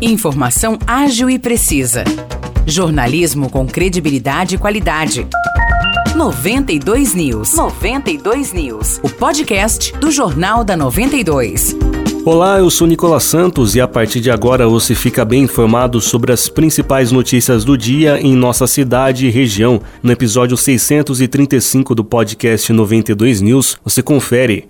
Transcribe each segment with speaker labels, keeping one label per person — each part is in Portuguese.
Speaker 1: Informação ágil e precisa. Jornalismo com credibilidade e qualidade. 92 News. 92 News. O podcast do Jornal da 92.
Speaker 2: Olá, eu sou Nicolas Santos e a partir de agora você fica bem informado sobre as principais notícias do dia em nossa cidade e região. No episódio 635 do podcast 92 News, você confere.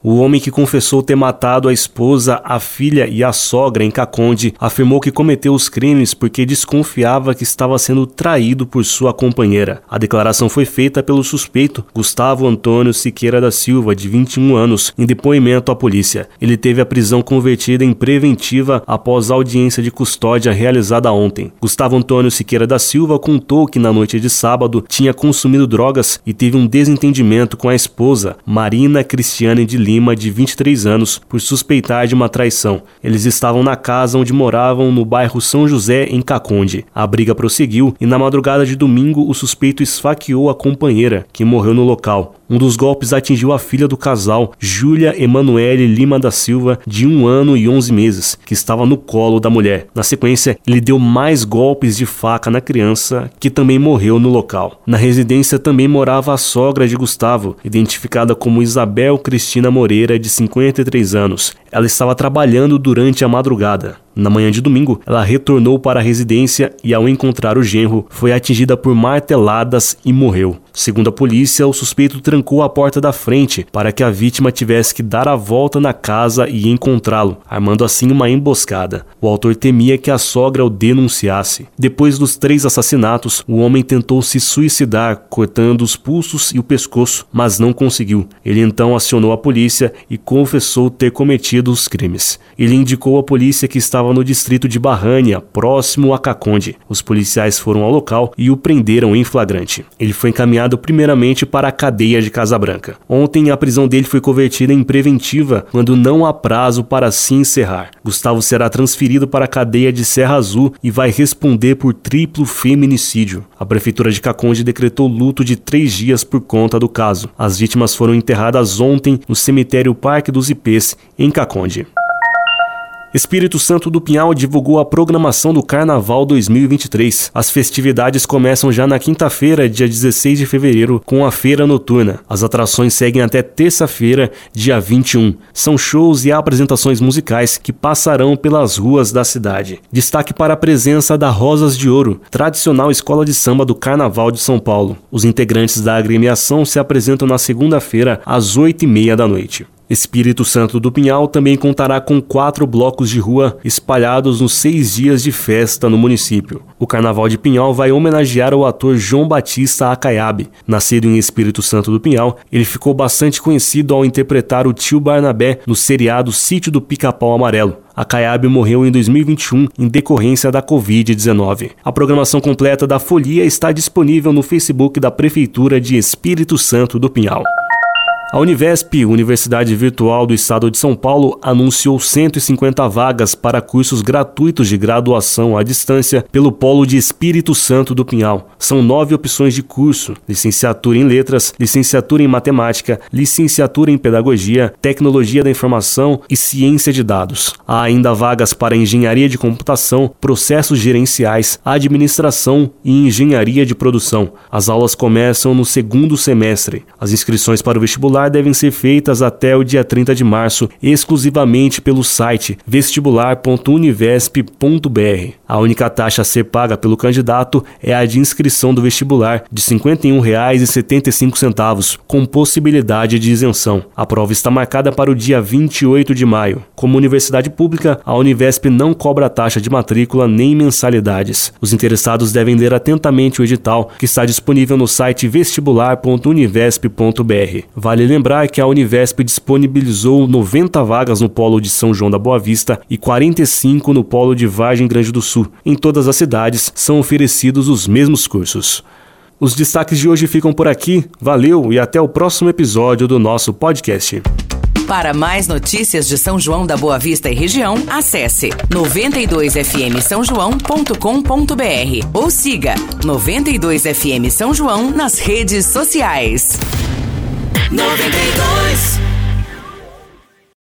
Speaker 2: O homem que confessou ter matado a esposa, a filha e a sogra em Caconde afirmou que cometeu os crimes porque desconfiava que estava sendo traído por sua companheira. A declaração foi feita pelo suspeito Gustavo Antônio Siqueira da Silva, de 21 anos, em depoimento à polícia. Ele teve a prisão convertida em preventiva após a audiência de custódia realizada ontem. Gustavo Antônio Siqueira da Silva contou que na noite de sábado tinha consumido drogas e teve um desentendimento com a esposa, Marina Cristiane de Lima, de 23 anos, por suspeitar de uma traição. Eles estavam na casa onde moravam no bairro São José, em Caconde. A briga prosseguiu e na madrugada de domingo o suspeito esfaqueou a companheira, que morreu no local. Um dos golpes atingiu a filha do casal, Júlia Emanuele Lima da Silva, de um ano e 11 meses, que estava no colo da mulher. Na sequência, ele deu mais golpes de faca na criança, que também morreu no local. Na residência também morava a sogra de Gustavo, identificada como Isabel Cristina Moreira, de 53 anos. Ela estava trabalhando durante a madrugada. Na manhã de domingo, ela retornou para a residência e, ao encontrar o genro, foi atingida por marteladas e morreu. Segundo a polícia, o suspeito trancou a porta da frente para que a vítima tivesse que dar a volta na casa e encontrá-lo, armando assim uma emboscada. O autor temia que a sogra o denunciasse. Depois dos três assassinatos, o homem tentou se suicidar, cortando os pulsos e o pescoço, mas não conseguiu. Ele então acionou a polícia e confessou ter cometido os crimes. Ele indicou à polícia que estava no distrito de Barrânia, próximo a Caconde. Os policiais foram ao local e o prenderam em flagrante. Ele foi encaminhado encaminhado primeiramente para a cadeia de Casabranca. Ontem, a prisão dele foi convertida em preventiva quando não há prazo para se encerrar. Gustavo será transferido para a cadeia de Serra Azul e vai responder por triplo feminicídio. A prefeitura de Caconde decretou luto de três dias por conta do caso. As vítimas foram enterradas ontem no cemitério Parque dos Ipês, em Caconde. Espírito Santo do Pinhal divulgou a programação do Carnaval 2023. As festividades começam já na quinta-feira, dia 16 de fevereiro, com a feira noturna. As atrações seguem até terça-feira, dia 21. São shows e apresentações musicais que passarão pelas ruas da cidade. Destaque para a presença da Rosas de Ouro, tradicional escola de samba do Carnaval de São Paulo. Os integrantes da agremiação se apresentam na segunda-feira, às 8h30 da noite. Espírito Santo do Pinhal também contará com quatro blocos de rua espalhados nos seis dias de festa no município. O Carnaval de Pinhal vai homenagear o ator João Batista Acaiabe. Nascido em Espírito Santo do Pinhal, ele ficou bastante conhecido ao interpretar o tio Barnabé no seriado Sítio do Pica-Pau Amarelo. Acaiabe morreu em 2021 em decorrência da Covid-19. A programação completa da folia está disponível no Facebook da Prefeitura de Espírito Santo do Pinhal. A Univesp, Universidade Virtual do Estado de São Paulo, anunciou 150 vagas para cursos gratuitos de graduação à distância pelo Polo de Espírito Santo do Pinhal. São nove opções de curso: licenciatura em Letras, licenciatura em Matemática, licenciatura em Pedagogia, Tecnologia da Informação e Ciência de Dados. Há ainda vagas para Engenharia de Computação, Processos Gerenciais, Administração e Engenharia de Produção. As aulas começam no segundo semestre. As inscrições para o vestibular vestibular devem ser feitas até o dia 30 de março, exclusivamente pelo site vestibular.univesp.br. A única taxa a ser paga pelo candidato é a de inscrição do vestibular, de R$ 51,75, com possibilidade de isenção. A prova está marcada para o dia 28 de maio. Como universidade pública, a Univesp não cobra taxa de matrícula nem mensalidades. Os interessados devem ler atentamente o edital, que está disponível no site vestibular.univesp.br. Vale lembrar que a Univesp disponibilizou 90 vagas no polo de São João da Boa Vista e 45 no polo de Vargem Grande do Sul. Em todas as cidades são oferecidos os mesmos cursos. Os destaques de hoje ficam por aqui. Valeu e até o próximo episódio do nosso podcast.
Speaker 1: Para mais notícias de São João da Boa Vista e região, acesse 92fm São João.com.br ou siga 92fm São João nas redes sociais. 92